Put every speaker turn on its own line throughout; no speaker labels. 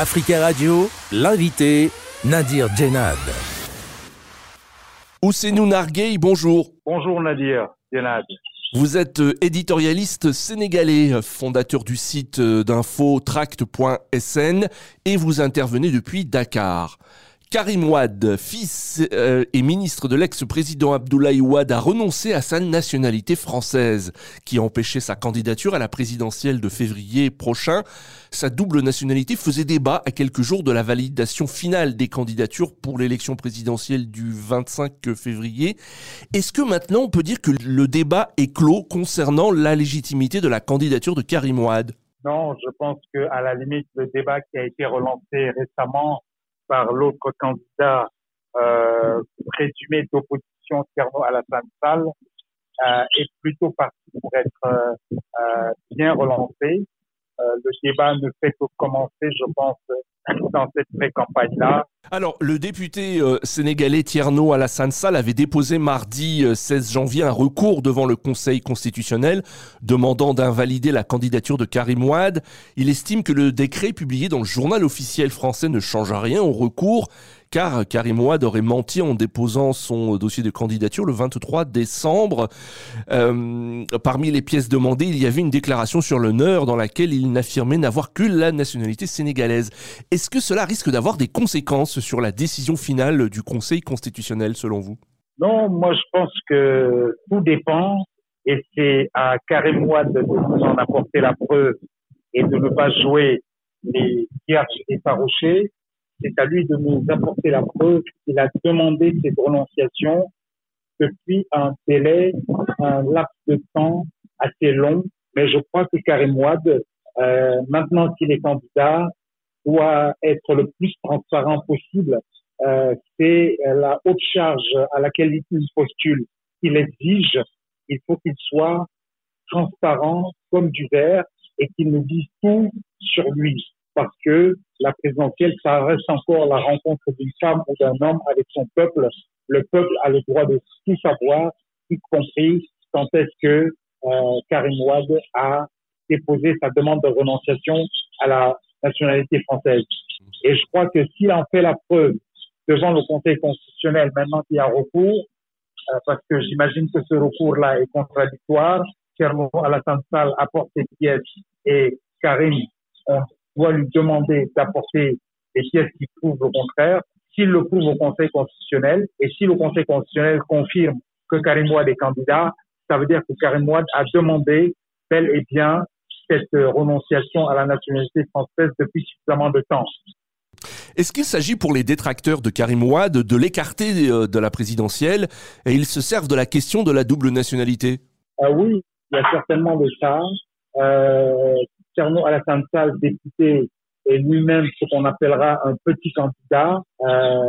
Africa Radio, l'invité Nadir Djenad.
Ousseinou Narguey, bonjour.
Bonjour Nadir Djenad.
Vous êtes euh, éditorialiste sénégalais, fondateur du site euh, d'info tract.sn et vous intervenez depuis Dakar. Karim Ouad, fils euh, et ministre de l'ex-président Abdoulaye Ouad, a renoncé à sa nationalité française, qui empêchait sa candidature à la présidentielle de février prochain. Sa double nationalité faisait débat à quelques jours de la validation finale des candidatures pour l'élection présidentielle du 25 février. Est-ce que maintenant on peut dire que le débat est clos concernant la légitimité de la candidature de Karim Ouad?
Non, je pense qu'à la limite, le débat qui a été relancé récemment par l'autre candidat euh, présumé d'opposition, Tierno Alassane Sall, euh, est plutôt parti pour être euh, euh bien relancé. Euh, le débat ne fait que commencer, je pense,
Alors, le député euh, sénégalais Tierno Alassane Sall avait déposé mardi 16 janvier un recours devant le Conseil constitutionnel demandant d'invalider la candidature de Karim Ouad. Il estime que le décret publié dans le journal officiel français ne change rien au recours car Karim Ouad aurait menti en déposant son dossier de candidature le 23 décembre. Euh, parmi les pièces demandées, il y avait une déclaration sur l'honneur dans laquelle il n'affirmait n'avoir que la nationalité sénégalaise. Est-ce que cela risque d'avoir des conséquences sur la décision finale du Conseil constitutionnel selon vous?
Non, moi je pense que tout dépend et c'est à Karim Ouad de nous en apporter la preuve et de ne pas jouer les tierces effarouchés c'est à lui de nous apporter la preuve qu'il a demandé cette renonciation depuis un délai, un laps de temps assez long. Mais je crois que Karim euh, maintenant qu'il est candidat, doit être le plus transparent possible. Euh, c'est la haute charge à laquelle il postule qu'il exige. Il faut qu'il soit transparent comme du verre et qu'il nous dise tout sur lui parce que la présidentielle, ça reste encore la rencontre d'une femme ou d'un homme avec son peuple. Le peuple a le droit de tout savoir, y compris quand est-ce que euh, Karim Ouad a déposé sa demande de renonciation à la nationalité française. Et je crois que s'il en fait la preuve devant le Conseil constitutionnel, maintenant qu'il y a recours, euh, parce que j'imagine que ce recours-là est contradictoire, Kermo Alassane Sall apporte ses pièces et Karim, on doit lui demander d'apporter des pièces qui prouvent le contraire. S'il le prouve au Conseil constitutionnel et si le Conseil constitutionnel confirme que Karim Ouad est candidat, ça veut dire que Karim Ouad a demandé bel et bien cette renonciation à la nationalité française depuis suffisamment de temps.
Est-ce qu'il s'agit pour les détracteurs de Karim Ouad de l'écarter euh, de la présidentielle et ils se servent de la question de la double nationalité?
Euh, Oui, il y a certainement de ça. Euh, Tierno Alassane député, est lui-même ce qu'on appellera un petit candidat euh,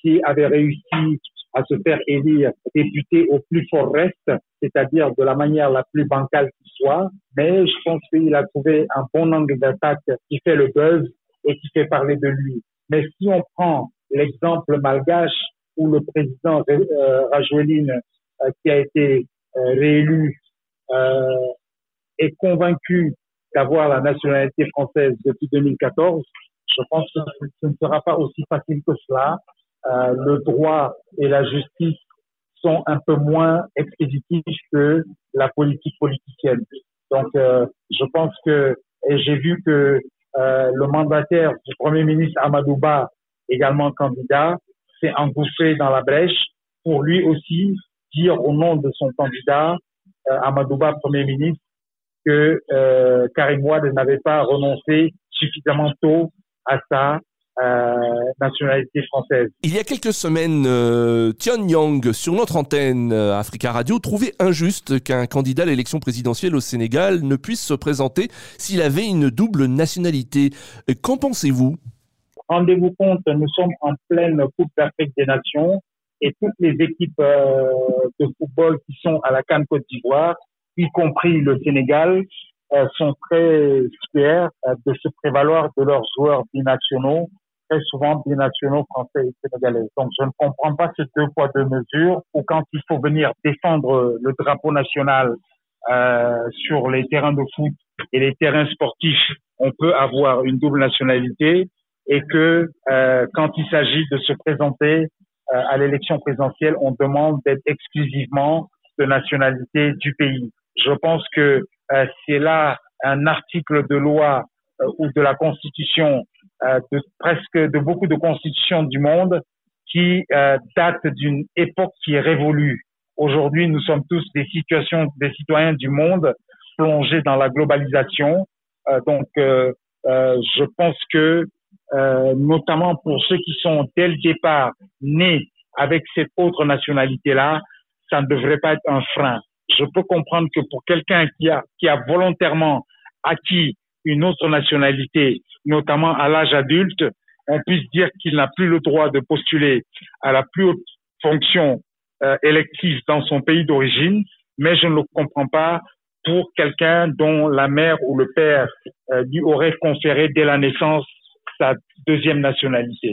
qui avait réussi à se faire élire député au plus fort reste, c'est-à-dire de la manière la plus bancale qui soit. Mais je pense qu'il a trouvé un bon angle d'attaque qui fait le buzz et qui fait parler de lui. Mais si on prend l'exemple malgache où le président euh, euh qui a été euh, réélu, est convaincu d'avoir la nationalité française depuis 2014, je pense que ce ne sera pas aussi facile que cela. Euh, le droit et la justice sont un peu moins expéditifs que la politique politicienne. Donc, euh, je pense que, et j'ai vu que euh, le mandataire du Premier ministre Amadouba, également candidat, s'est engouffré dans la brèche pour lui aussi dire au nom de son candidat, Amadouba, Premier ministre, que euh, Karim Ouad n'avait pas renoncé suffisamment tôt à sa euh, nationalité française.
Il y a quelques semaines, euh, Tian Yang, sur notre antenne euh, Africa Radio, trouvait injuste qu'un candidat à l'élection présidentielle au Sénégal ne puisse se présenter s'il avait une double nationalité. Qu'en pensez-vous?
Rendez-vous compte, nous sommes en pleine Coupe d'Afrique des Nations et toutes les équipes euh, de football qui sont à la Cannes Côte d'Ivoire y compris le Sénégal, euh, sont très fiers euh, de se prévaloir de leurs joueurs binationaux, très souvent binationaux français et sénégalais. Donc je ne comprends pas ces deux poids deux mesures où quand il faut venir défendre le drapeau national euh, sur les terrains de foot et les terrains sportifs, on peut avoir une double nationalité et que euh, quand il s'agit de se présenter euh, à l'élection présidentielle, on demande d'être exclusivement de nationalité du pays. Je pense que euh, c'est là un article de loi ou de la Constitution, de presque de beaucoup de constitutions du monde, qui date d'une époque qui est révolue. Aujourd'hui, nous sommes tous des situations, des citoyens du monde plongés dans la globalisation. donc, je pense que euh, notamment pour ceux qui sont dès le départ nés avec cette autre nationalité-là, ça ne devrait pas être un frein. Je peux comprendre que pour quelqu'un qui a, volontairement acquis une autre nationalité, notamment à l'âge adulte, on puisse dire qu'il n'a plus le droit de postuler à la plus haute fonction euh, élective dans son pays d'origine, mais je ne le comprends pas pour quelqu'un dont la mère ou le père euh, lui aurait conféré dès la naissance sa deuxième nationalité.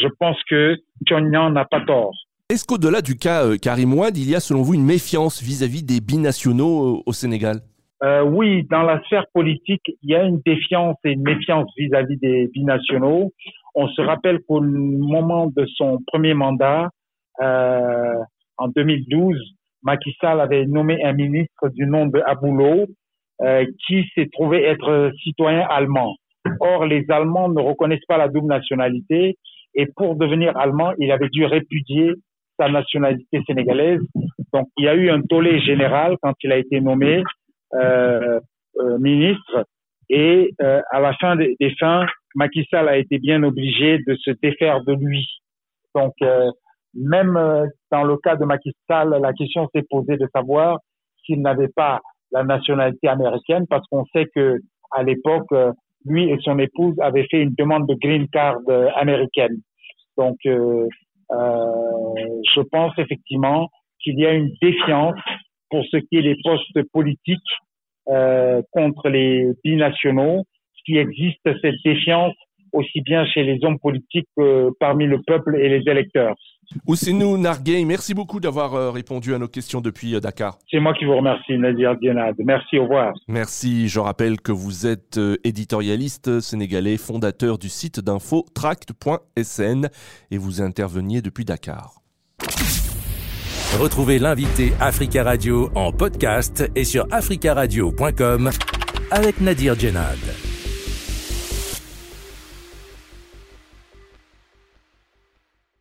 Je pense que Pyongyang n'a pas tort.
Est-ce qu'au-delà du cas euh, Karim Ouad, il y a selon vous une méfiance vis-à-vis des binationaux euh, au Sénégal?
Euh, Oui, dans la sphère politique, il y a une défiance et une méfiance vis-à-vis des binationaux. On se rappelle qu'au moment de son premier mandat, en 2012, Macky Sall avait nommé un ministre du nom de Aboulo qui s'est trouvé être citoyen allemand. Or, les Allemands ne reconnaissent pas la double nationalité et pour devenir allemand, il avait dû répudier sa nationalité sénégalaise. Donc, il y a eu un tollé général quand il a été nommé euh, euh, ministre et euh, à la fin des, fins, Macky Sall a été bien obligé de se défaire de lui. Donc, même dans le cas de Macky Sall, la question s'est posée de savoir s'il n'avait pas la nationalité américaine parce qu'on sait que à l'époque, lui et son épouse avaient fait une demande de green card américaine. Donc, je pense effectivement qu'il y a une défiance pour ce qui est les postes politiques euh, contre les binationaux, qui existe cette défiance aussi bien chez les hommes politiques que parmi le peuple et les électeurs.
Oussinou Narguey, merci beaucoup d'avoir euh, répondu à nos questions depuis euh, Dakar.
C'est moi qui vous remercie, Nadir Dienad. Merci, au revoir.
Merci. Je rappelle que vous êtes euh, éditorialiste sénégalais, fondateur du site d'info tract.sn et vous interveniez depuis Dakar.
Retrouvez l'invité Africa Radio en podcast et sur africaradio.com avec Nadir Djenad.